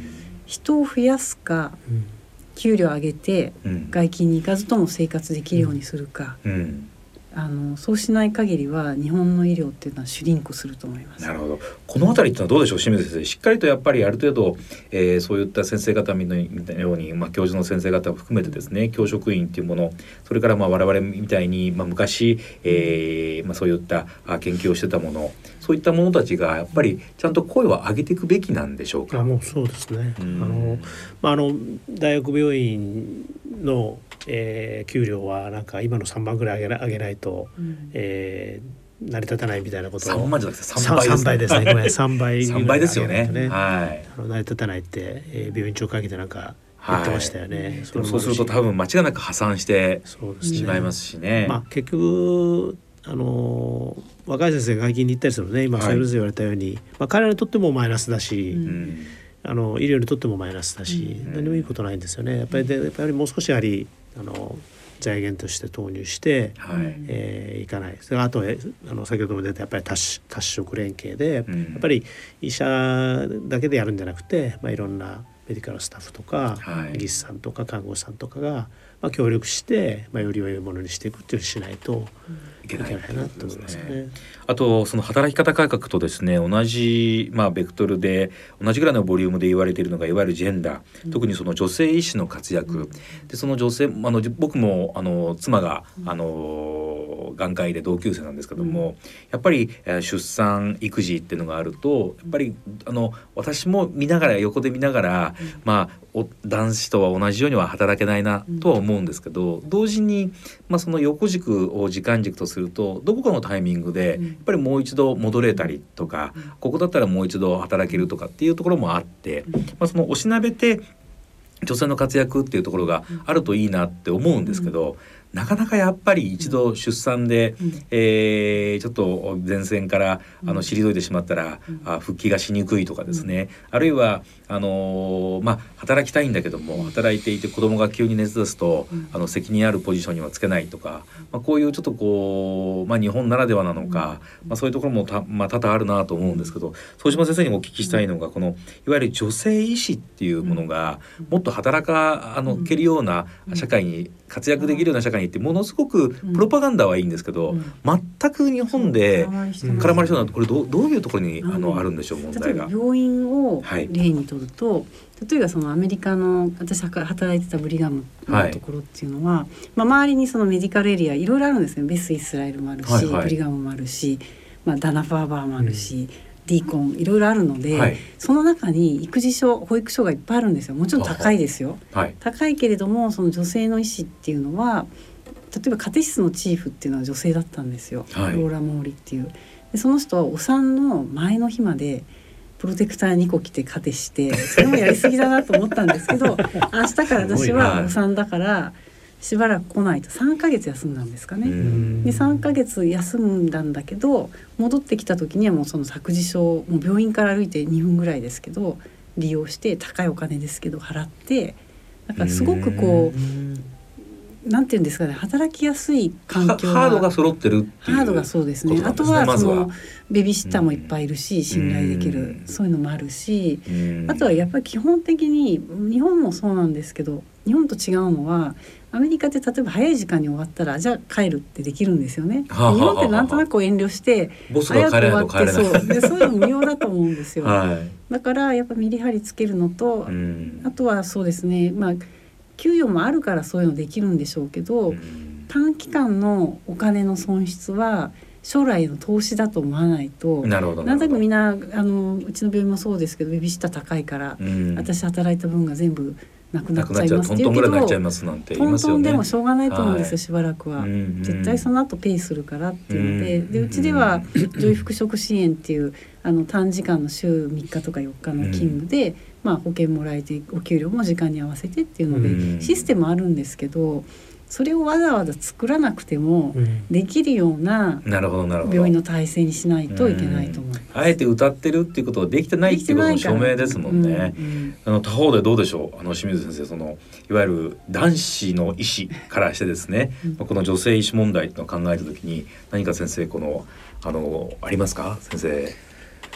S3: 人を増やすか
S4: うん
S3: 給料上げて
S2: うん
S3: 外勤に行かずとも生活できるようにするか、
S2: うん
S3: あのそうしない限りは日本の医療っていうのはシュリンクすると思います。
S2: なるほど。この辺りってのはどうでしょう、清水先生。しっかりとやっぱりある程度、えーそういった先生方みたいなように、まあ教授の先生方を含めてですね、教職員っていうもの、それからまあ我々みたいにまあ昔、えーまあそういったあ研究をしてたもの、そういったものたちがやっぱりちゃんと声を上げていくべきなんでしょうか。
S4: あもうそうですね。あ
S2: うん
S4: のまああの大学病院の、えー給料はなんか今の3番ぐらい上げな上げないと、
S3: うん
S4: えー成り立たないみたいなことを
S2: 三万じゃなくて三
S4: さ
S2: 倍ですね。
S4: 三倍ですね。ごめん 三倍
S2: 三倍ですよね。はい。
S4: あの成り立たないって、えー病院長会議でなんか言ってましたよね。
S2: でもそうすると多分間違いなく破産して。しまいますしね。
S4: まあ結局あの若い先生が外勤に行ったりするのね。今
S2: はい。
S4: それぞれ言われたように、まあ彼らにとってもマイナスだし、
S3: うん。
S2: うん
S4: あの医療にとってもマイナスだし、
S2: うん。
S4: 何もいいことないんですよね。やっぱりでやっぱりもう少しやはりあの財源として投入して、
S2: はい。
S4: えーいかない。それあとえあの先ほども出たやっぱり多種多色連携で、
S2: うん。
S4: やっぱり医者だけでやるんじゃなくて、まあいろんなメディカルスタッフとか、
S2: はい。
S4: 技師さんとか看護師さんとかが、まあ、協力して、まあ、より良いものにしていくっていうしないと
S2: いけない
S4: いけないなと思いますよね。
S2: あとその働き方改革とですね同じまあベクトルで同じぐらいのボリュームで言われているのがいわゆるジェンダー、特にその女性医師の活躍、でその女性あのじ僕もあの妻があの眼科医で同級生なんですけども、やっぱり、えー出産育児っていうのがあるとやっぱりあの私も見ながら横で見ながら、まあお男子とは同じようには働けないなとは思うんですけど、同時に、まあ、その横軸を時間軸とするとどこかのタイミングでやっぱりもう一度戻れたりとか、ここだったらもう一度働けるとかっていうところもあって、まあ、そのおしなべて女性の活躍っていうところがあるといいなって思うんですけど、なかなかやっぱり一度出産で、えーちょっと前線からあの退いてしまったら、あ復帰がしにくいとかですね、あるいはあのーまあ働きたいんだけども働いていて子供が急に熱出すと、あの責任あるポジションにはつけないとか、まあ、こういうちょっとこう、まあ、日本ならではなのか、まあ、そういうところもた、まあ、多々あるなと思うんですけど副島先生にもお聞きしたいのがこのいわゆる女性医師っていうものがもっと働かあのけるような社会に活躍できるような社会にってものすごくプロパガンダはいいんですけど、
S3: うん。
S2: 全く日本で絡まりそうなこれどうどういうところにあの、
S3: うん
S2: あるんでしょう問
S3: 例え
S2: 題が。
S3: ば病院を
S2: はい。
S3: 例にとると、例えばそのアメリカの私が働いてたブリガムのところっていうのは、まあ、周りにそのメディカルエリアいろいろあるんですねベス・イスラエルもあるし、
S2: はいはい。
S3: ブリガムもあるし、まあ、ダナ・ファーバーもあるし、ディーコンいろいろあるので、
S2: はい。
S3: その中に育児所保育所がいっぱいあるんですよ。もちろん高いですよ。
S2: はい。
S3: 高いけれどもその女性の医師っていうのは例えば家庭室のチーフっていうのは女性だったんですよ、
S2: はい。
S3: ローラ・モーリっていう。でその人はお産の前の日までプロテクター2個着て家庭してそれもやりすぎだなと思ったんですけど 明日から私はお産だからしばらく来ないと3ヶ月休んだんですかね。
S2: うん。
S3: で3ヶ月休んだんだけど戻ってきた時にはもうその託児所もう病院から歩いて2分ぐらいですけど利用して高いお金ですけど払ってだからすごくこうなんていうんですかね働きやすい環境
S2: ハハードが揃ってるっていう
S3: ハードがそうですね。
S2: ことなんです
S3: あとはそのベビーシッターもいっぱいいるし信頼できる
S2: うん
S3: そういうのもあるし
S2: うん。
S3: あとはやっぱり基本的に日本もそうなんですけど日本と違うのはアメリカって例えば早い時間に終わったらじゃあ帰るってできるんですよね。
S2: はあはあ
S3: 日本ってなんとなく遠慮して早く終わって。そうでそういうの無用だと思うんですよ。
S2: はい。
S3: だからやっぱメリハリつけるのと、
S2: うん
S3: あとはそうですねまあ給与もあるからそういうのできるんでしょうけど、
S2: うん
S3: 短期間のお金の損失は将来への投資だと思わないと。
S2: なるほど。
S3: なんとなくみん
S2: な、
S3: なあのうちの病院もそうですけどベビーシッター高いから、
S2: うん、
S3: 私働いた分が全部なくな
S2: っちゃ
S3: いますって言うけどトン。トンでもしょうがないと思うんですよ、
S2: はい。
S3: しばらくは。
S2: うん
S3: 絶対その後ペイするからっていうので,、
S2: うん
S3: でうちでは女医復職支援っていうあの短時間の週3日とか4日の勤務で、まあ、保険もらえてお給料も時間に合わせてっていうので、
S2: うん。
S3: システムあるんですけどそれをわざわざ作らなくても
S4: うん。
S3: できるような
S2: なるほどなるほど。
S3: 病院の体制にしないといけないと思います。
S2: あえて歌ってるっていうことはできてないっていうことの証明ですもんね。
S3: うんうん。
S2: あの他方でどうでしょう？あの清水先生そのいわゆる男子の医師からしてですね、
S3: うん。
S2: この女性医師問題っていうのを考えた時に何か先生このあのありますか？先生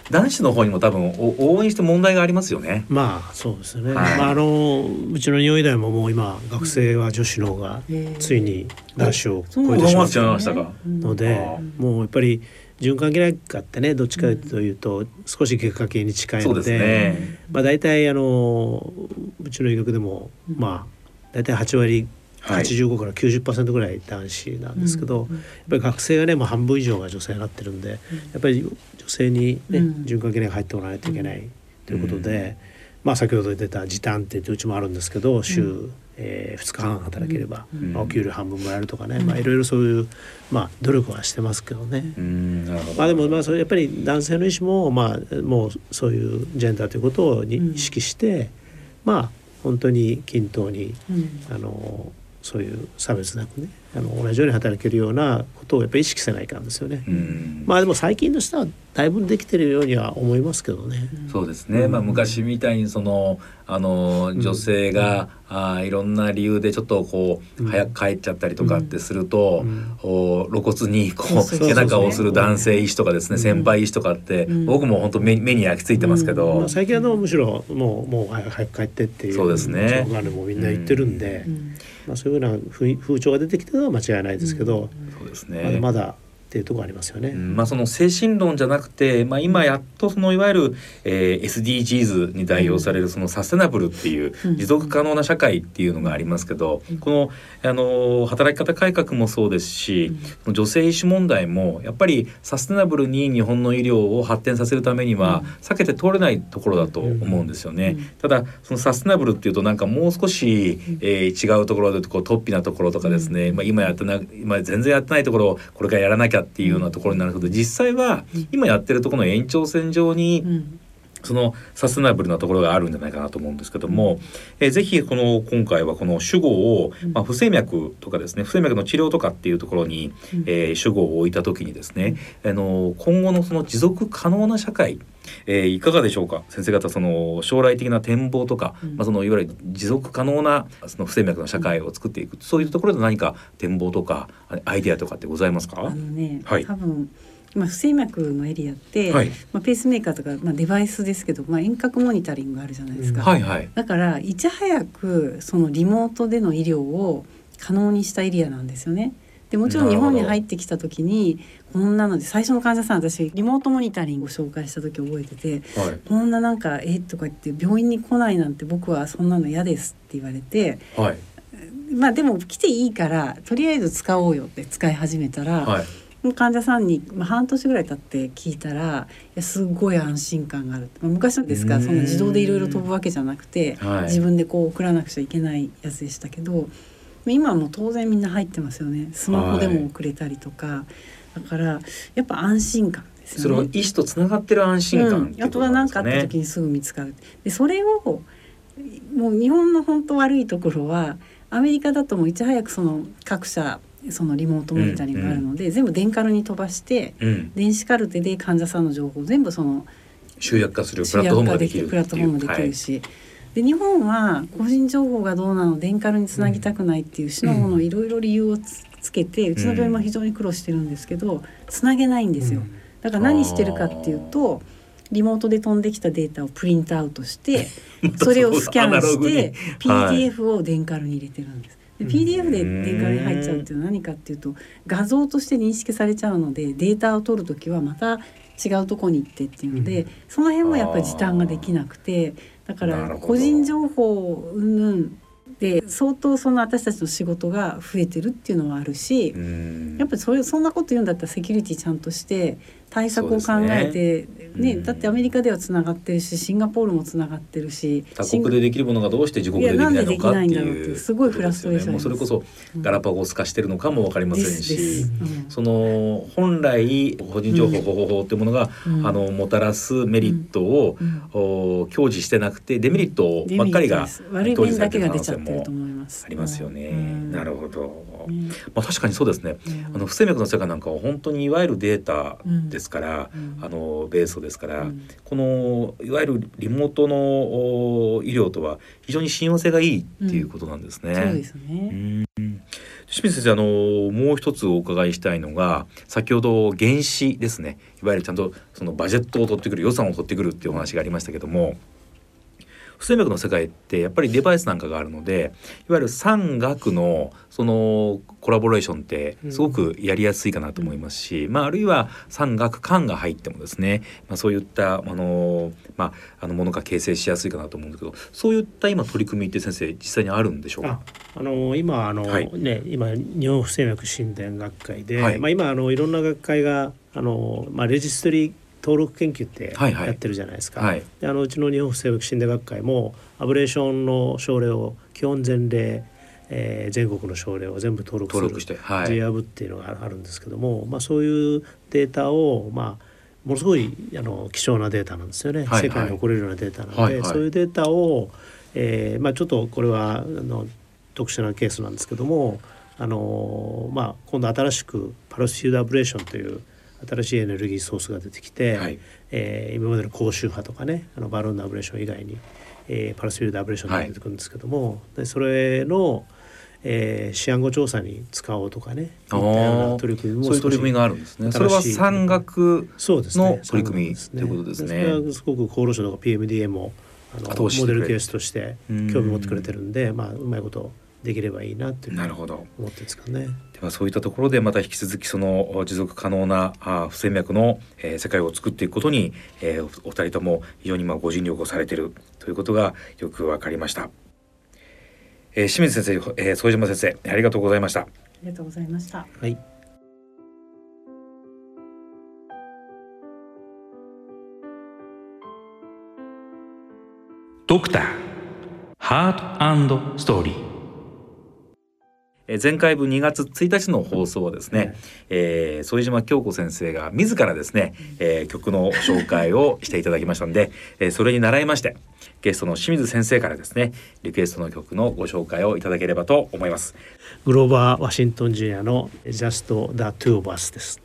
S2: 男子の方にも多分お応援して問題がありますよね。
S4: まあそうですね、
S2: はい。
S4: まああのうちの日本医大ももう今学生は女子の方がついに男子を超えてしまっ
S2: 上回っちゃいましたか。
S3: うん
S4: ので
S2: あ
S4: もうやっぱり循環器内科ってねどっちかというと少し外科系に近いので
S2: ね。
S4: まあ大体あのうちの医学でも
S3: うん。
S4: まあ大体8割
S2: はい。
S4: 85から90%ぐらい男子なんですけど、
S3: うん
S4: やっぱり学生がねもう半分以上が女性になってるんで、やっぱり女性にね、
S3: うん。
S4: 循環器内科入ってもらわないといけないということで、まあ先ほど出た時短ってうちもあるんですけど週、
S3: う
S4: えー2日半働ければ、
S3: うん。
S4: まあお給料半分もらえるとかね、
S3: うん。
S4: まあいろいろそういうまあ努力はしてますけどね。まあでもまあそれやっぱり男性の医師もまあもうそういうジェンダーということをに
S3: うん
S4: 意識して、まあ本当に均等に
S3: うん。
S4: あのそういう差別なくねあの同じように働けるようなことをやっぱり意識せないかんですよね。
S2: うん。
S4: まあでも最近の人はだいぶできてるようには思いますけどね。
S2: そうですね、まあ、昔みたいにそのあの女性が、あーいろんな理由でちょっとこう、
S4: うん。
S2: 早く帰っちゃったりとかってすると、
S4: うん。
S2: お露骨にこ
S3: そう
S2: 背中をする男性医師とかですね、
S4: うん。
S2: 先輩医師とかって、
S3: うん。
S2: 僕も本当目目に焼き付いてますけど、
S4: まあ、最近はでもむしろもうもう早く早く帰ってっていう
S2: そうですね。
S4: もみんな言ってるんで、
S3: うん
S4: まあ、そういうような風風潮が出てきてるのは間違いないですけど、
S2: そうです
S4: まだ
S2: ね。
S4: まだっていうところありますよね。
S2: うんまあ、その精神論じゃなくて、まあ、今やっとそのいわゆる、えー SDGs に代表されるそのサステナブルっていう
S3: うん。
S2: 持続可能な社会っていうのがありますけど、このあの働き方改革もそうですし、女性医師問題もやっぱりサステナブルに日本の医療を発展させるためには避けて通れないところだと思うんですよね。
S3: うん。
S2: ただそのサステナブルっていうとなんかもう少し、えー違うところでこう突飛なところとかですね、まあ、今やってな今全然やってないところをこれからやらなきゃっていうようなところになるけど実際は今やってるところの延長線上にそのサステナブルなところがあるんじゃないかなと思うんですけども、えーぜひこの今回はこの主語を、まあ、不整脈とかですね不整脈の治療とかっていうところに、えー主語を置いた時にですね、あの今後のその持続可能な社会えーいかがでしょうか？先生方その将来的な展望とか、
S3: うん。
S2: まあ、そのいわゆる持続可能なその不整脈の社会を作っていく、そういうところで何か展望とかあアイデアとかってございますか？
S3: あのね、
S2: はい。
S3: 多分まあ、不整脈のエリアって、
S2: はい。
S3: まあ、ペースメーカーとか、まあ、デバイスですけど、まあ、遠隔モニタリングあるじゃないですか。
S2: はいはい。
S3: だからいち早くそのリモートでの医療を可能にしたエリアなんですよね。でもちろん日本に入ってきた時にこんなので最初の患者さん私リモートモニタリングを紹介した時覚えてて
S2: はい。
S3: こんななんか「えとか言って病院に来ないなんて僕はそんなの嫌ですって言われて
S2: はい。
S3: まあでも来ていいからとりあえず使おうよって使い始めたら、
S2: はい
S3: 患者さんに、まあ、半年ぐらい経って聞いたらいやすごい安心感がある、まあ、昔ですから
S2: うん。
S3: その自動でいろいろ飛ぶわけじゃなくて、
S2: はい。
S3: 自分でこう送らなくちゃいけないやつでしたけど今はもう当然みんな入ってますよね。スマホでも送れたりとか、だからやっぱ安心感です
S2: それ
S3: よね。
S2: は医師とつながってる安心感
S3: うん、あとは何かあった。時にすぐ見つかる。でそれをもう日本の本当悪いところはアメリカだともういち早くその各社そのリモートモニタリングがあるので、全部電カルに飛ばして
S2: うん、
S3: 電子カルテで患者さんの情報を全部その
S2: 集約化するプ
S3: 集
S2: ラットフォームができる
S3: るプラットフォームできるし、で日本は個人情報がどうなの電カルにつなぎたくないっていう種のものをいろいろ理由をつつけてうちの病院も非常に苦労してるんですけどつなげないんですよ。だから何してるかっていうとリモートで飛んできたデータをプリントアウトして それをスキャンして PDF を電カルに入れてるんです。で PDF で電カルに入っちゃうっていうのは何かっていうと画像として認識されちゃうのでデータを取る時はまた違うとこに行ってっていうので、その辺もやっぱり時短ができなくてだから個人情報云々で相当その私たちの仕事が増えてるっていうのはあるし、
S2: うん。
S3: やっぱりそれそんなこと言うんだったらセキュリティちゃんとして対策を考えてね。
S2: うん。
S3: だってアメリカではつながってるしシンガポールもつながってるし
S2: 他国でできるものがどうして自国でできないのかって
S3: いうすごいフラストレーション
S2: もうそれこそガラパゴス化してるのかもわかりませんし。
S3: うん。
S2: その本来個人情報保護法っていうものが、
S3: うん。
S2: あのもたらすメリットを、
S3: うん。
S2: お享受してなくてデメリットばっかりが
S3: デメリットです。悪い面だけが出ちゃってると思います。
S2: ありますよね。
S3: うん。
S2: なるほど。
S3: ね
S2: まあ確かにそうですね。
S3: うん。
S2: あの不整脈の世界なんかは本当にいわゆるデータですから、
S3: うん。
S2: あのベースですから、
S3: うん。
S2: このいわゆるリモートのお医療とは非常に親和性がいいっていうことなんですね。
S3: そうです
S2: う
S3: ね。
S2: ん清水先生あのもう一つお伺いしたいのが先ほど原資ですね。いわゆるちゃんとそのバジェットを取ってくる予算を取ってくるっていうお話がありましたけども不整脈の世界ってやっぱりデバイスなんかがあるのでいわゆる産学のそのコラボレーションってすごくやりやすいかなと思いますし、まあ、あるいは産学官が入ってもですね、まあ、そういったあの、まあ、あのものが形成しやすいかなと思うんですけどそういった今取り組みって先生実際にあるんでしょうか？
S4: ああの今あの、
S2: はい。
S4: ね今日本不整脈診断学会で、
S2: はい。
S4: まあ今あのいろんな学会があのまあレジストリー登録研究って
S2: はいはい。
S4: やってるじゃないですか。
S2: はい。
S4: であのうちの日本不整脈診断学会もアブレーションの症例を基本前例、えー全国の症例を全部登録する
S2: 登録してはい。
S4: JAB っていうのがあるんですけども、まあそういうデータをまあものすごいあの貴重なデータなんですよね、
S2: はい
S4: 世界に誇れるようなデータなので、
S2: はいはい。
S4: そういうデータを、えーまあ、ちょっとこれはあの特殊なケースなんですけども、あのまあ、今度新しくパルスフュードアブレーションという新しいエネルギーソースが出てきて、
S2: はい。
S4: えー今までの高周波とかねあのバルーンのアブレーション以外に、えーパルスフィールドアブレーションが出てくるんですけども、でそれの、えー、シアンゴ調査に使おうとかねいったような取り組みも
S2: そういう取り組みがあるんですね。それは
S4: 新しい
S2: 産学
S4: そうですね。
S2: の取り組みということですね。
S4: それはすごく厚労省とか PMDA もあのモデルケースとして興味持ってくれてるんで、まあ、うまいことできればいいなって
S2: なるほど。
S4: 思ってるんですかね。
S2: ではそういったところでまた引き続きその持続可能なあ不整脈の、えー世界を作っていくことに、えーおお二人とも非常にまあご尽力をされているということがよくわかりました。えー清水先生、えー副島先生ありがとうございました。
S3: ありがとうございました。
S4: はい
S1: ドクターハートストーリー
S2: えー前回分2月1日の放送はですね、えー副島京子先生が自らですね、えー曲の紹介をしていただきましたので、えーそれに習いましてゲストの清水先生からですねリクエストの曲のご紹介をいただければと思います。
S4: グローバー・ワシントン・ジュニアの「Just the Two of Us」です。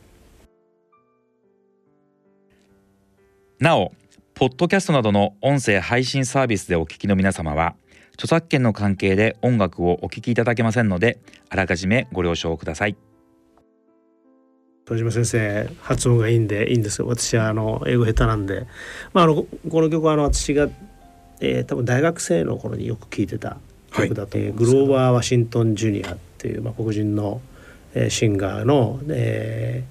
S1: なおポッドキャストなどの音声配信サービスでお聞きの皆様は著作権の関係で音楽をお聞きいただけませんのであらかじめご了承ください。
S4: 戸島先生発音がいいんでいいんですよ私はあの英語下手なんで、まあ、あのここの曲はあの私が、えー多分大学生の頃によく聴いてた曲だと思うんですけど、グローバー・ワシントン・ジュニアってっていう、まあ、黒人の、えー、シンガーの「え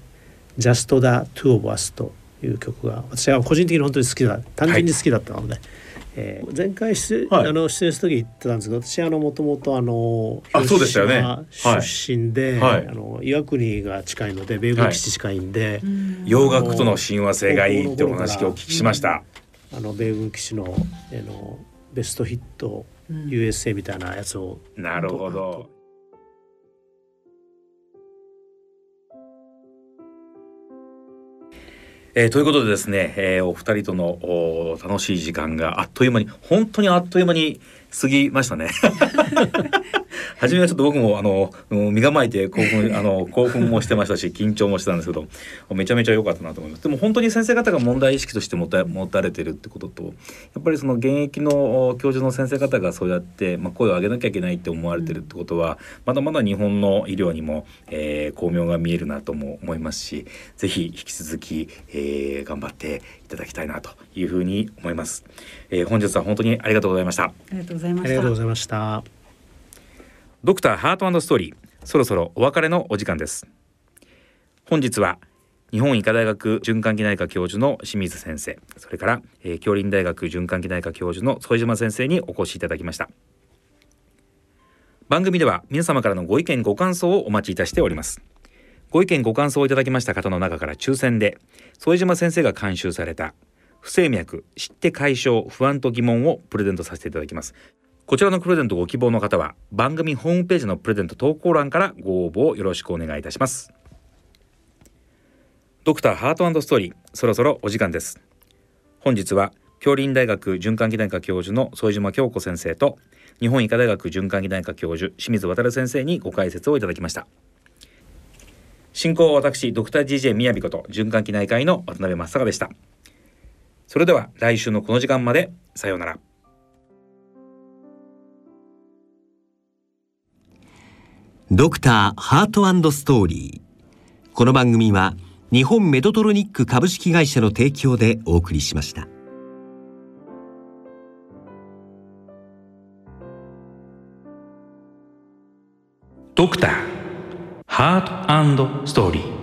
S4: ー、Just the Two of Us」という曲が私は個人的に本当に好きだ。単純に好きだったので、はい、えー、前回出,、はい、あの出演した時言ってたんですけど私あのもともとあの
S2: 広島
S4: 出身で、はい、あの岩国が近いので米軍基地近いんで、
S2: 洋楽との親和性がいいってお話をお聞きしました。
S4: あの米軍基地のあのベストヒット USA みたいなやつを、
S2: なるほどえー、ということでですね、えー、お二人との楽しい時間があっという間に本当にあっという間に過ぎましたね。初めはちょっと僕もあの身構えて興奮あの興奮もしてましたし緊張もしてたんですけどめちゃめちゃ良かったなと思います。でも本当に先生方が問題意識として持た持たれてるってこととやっぱりその現役の教授の先生方がそうやって、まあ、声を上げなきゃいけないって思われてるってことは、まだまだ日本の医療にも、えー、巧妙が見えるなとも思いますし是非引き続き、えー、頑張っていただきたいなというふうに思います、えー、本日は本当にありがとうございました。あ
S3: りがとうございました。
S4: ありがとうございました
S2: ドクターハートストーリー。そろそろお別れのお時間です。本日は日本医科大学循環器内科教授の清水先生。それから、えー、京林大学循環器内科教授の副島先生にお越しいただきました。番組では皆様からのご意見ご感想をお待ちいたしております。ご意見ご感想をいただきました方の中から抽選で副島先生が監修された不整脈知って解消不安と疑問をプレゼントさせていただきます。こちらのプレゼントご希望の方は番組ホームページのプレゼント投稿欄からご応募をよろしくお願いいたします。ドクターハートストーリーそろそろお時間です。本日は京林大学循環器内科教授の副島京子先生と日本医科大学循環器内科教授清水渉先生にご解説をいただきました。進行は私ドクター DJ 宮彦と循環器内科医の渡辺正孝でした。それでは来週のこの時間までさようなら。
S5: ドクターハートストーリー。この番組は日本メトトロニック株式会社の提供でお送りしました。
S1: ドクターハートストーリー。